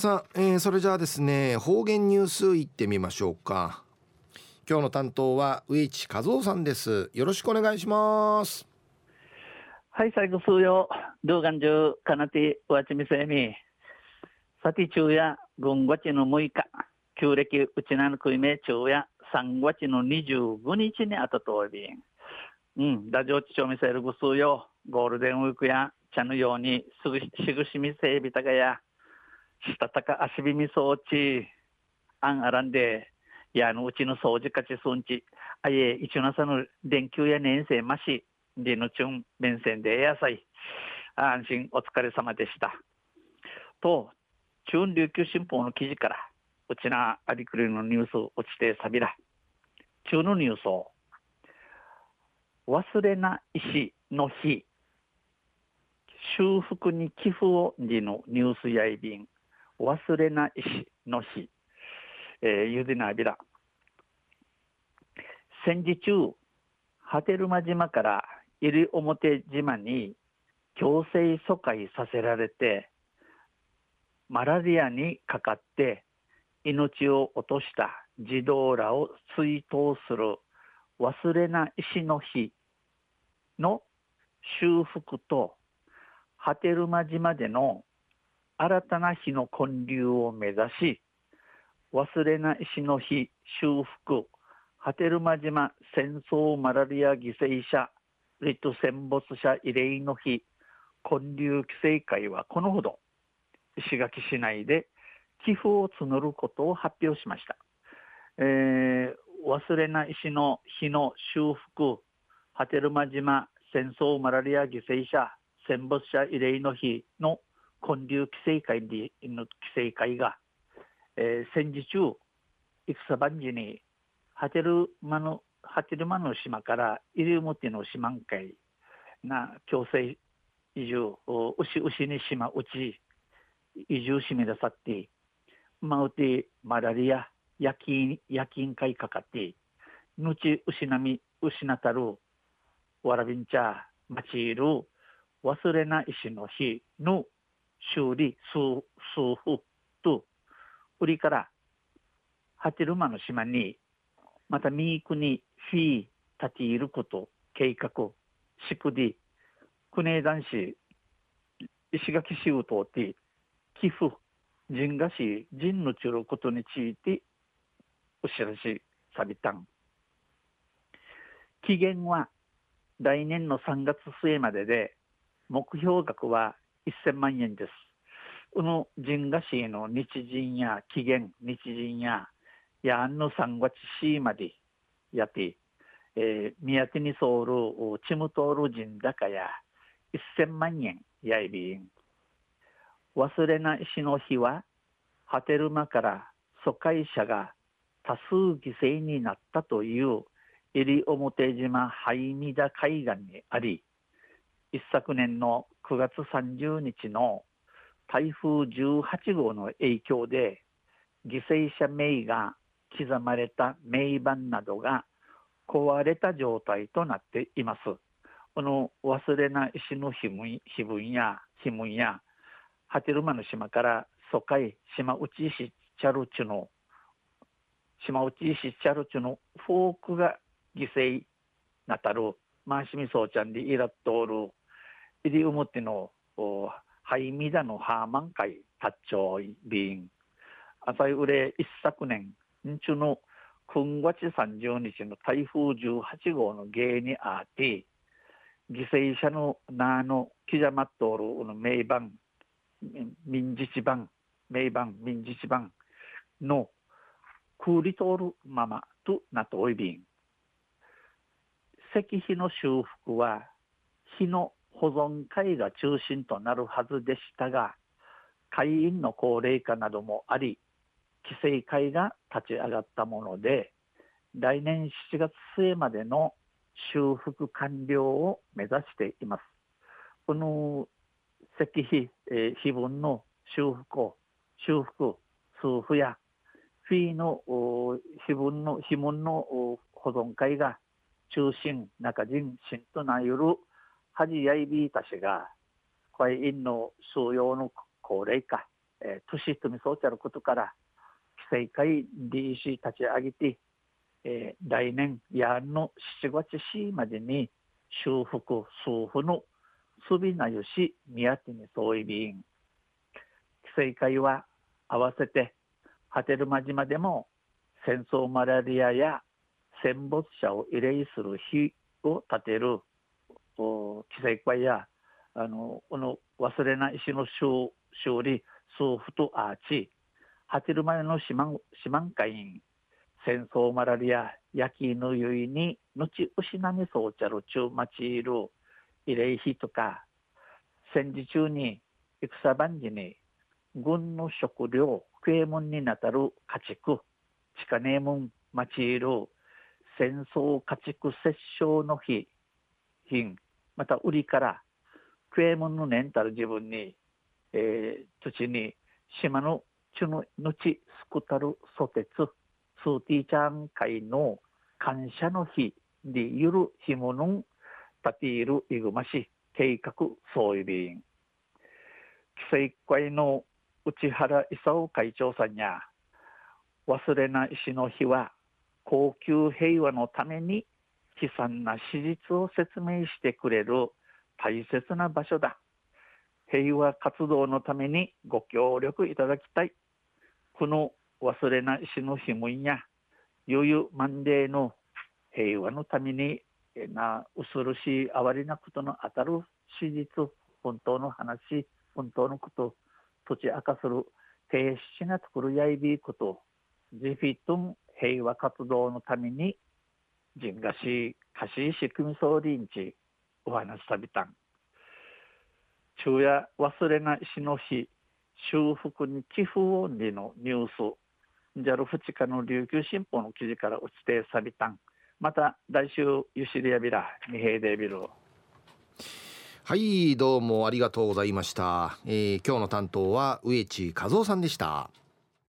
さあ、えー、それじゃあですね方言ニュースいってみましょうか。今日の担当は上地和夫さんです。よろしくお願いします。はい最後数曜動画中かなてわちみせみ。さて中夜軍月の6日旧暦うちなのくいめ中夜3月の25日にあたとおびうん、ラジオ地長見せるぐ数曜ゴールデンウィークや茶のようにすぐしぐしみせびたがや。したたか足びみそうち、あんあらんで、やのうちの掃除かちそんち、あいえ、いちなさの電球や年生まし、でのちゅん、面線でやさい。安心お疲れ様でした。と、中琉球新報の記事から、うちなありくりのニュース落ちてさびら。中のニュースを、忘れな石の日、修復に寄付を時のニュースやいびん。忘れないしの日、えー、ゆでなびら。戦時中、波照間島から西表島に強制疎開させられて、マラリアにかかって命を落とした児童らを追悼する忘れな石の日の修復と波照間島での新たな日の建立を目指し、忘れない石の日修復、波照間島戦争マラリア犠牲者、リト戦没者慰霊の日、建立規制会はこのほど、石垣市内で寄付を募ることを発表しました。えー、忘れない石の日の修復、波照間島戦争マラリア犠牲者、戦没者慰霊の日の建立規制会の規制会が、えー、戦時中戦番時にハテルマのハテルマの島から西表の島会が強制移住牛牛に島うち移住しめださってまうてマラリア夜勤夜勤会かかって後失み失たるわらびんちゃまちいる忘れな石の日の修理、数、数夫と、売りから、ハテルマの島に、またミークにフィー立ち入ること、計画、宿で、国枝市、石垣市を通って、寄付、人がし、人のちることについて、お知らせさびたん。期限は来年の3月末までで、目標額は1000万円です。この人賀市の日人や期限、日人や、やんの3月市までやって、えー、宮手にソール、チムトール人高や1000万円やいびん。忘れないしの日は、波照間から疎開者が多数犠牲になったという西表島ハイミダ海岸にあり、一昨年の9月30日の台風18号の影響で犠牲者名が刻まれた名板などが壊れた状態となっています。この忘れな石の碑文や碑文や波照間の島から疎開島内市チャルチュの島内市チャルチュのフォークが犠牲なたるマーシミソーちゃんでいらっとおる入り表のハイミダのハーマン会タッチョイビン朝売れ一昨年んちゅの9月30日の台風18号の原因にあって犠牲者の名の刻まっとおるの名番民自治版名番民自治版のクーリ通るままとなっておいびん石碑の修復は日の保存会が中心となるはずでしたが会員の高齢化などもあり規制会が立ち上がったもので来年7月末までの修復完了を目指しています。この石碑、えー、碑文の修復を修復、数符やフィーの碑文の碑文の保存会が中心、中人、新となゆる恥やいびたしが、会員の数用の高齢化、えー、年とみそうちゃることから規制会 DC 立ち上げて、えー、来年やんの7月4までに修復数府のすびなゆし宮手に総意備員規制会は合わせて波照間島でも戦争マラリアや戦没者を慰霊する日を立てる。規制会やあのこの忘れない石の修修理数府とアーチ。波照間の四万四万会員戦争マラリア焼きぬゆいに後失みそうちゃる中町いる慰霊碑とか戦時中に戦番時に軍の食料食え物になたる家畜地下ネームン町いる戦争家畜殺傷の日品。また売りから食え物のねんたる自分に、えー、土に島のちののちすくたるソテツスーティーちゃん会の感謝の日でゆるひものんたているいぐまし計画総意備員。規制会の内原勲会長さんや忘れない石の日は高級平和のために悲惨な史実を説明してくれる大切な場所だ。平和活動のためにご協力いただきたい。この忘れな石のひむんや。余裕満例の平和のためにな恐ろしい哀れなことの当たる史実本当の話本当のこと土地明かする停止が作るやいびこと。ジフィトン平和活動のために人がしかし仕組み総理んちお話さびたん。昼夜忘れないしの日修復に寄付音理のニュース。JAL 2日の琉球新報の記事から落ちてさびたん。また来週ゆしりやびら二平デビルはいどうもありがとうございました、えー、今日の担当は植地和夫さんでした。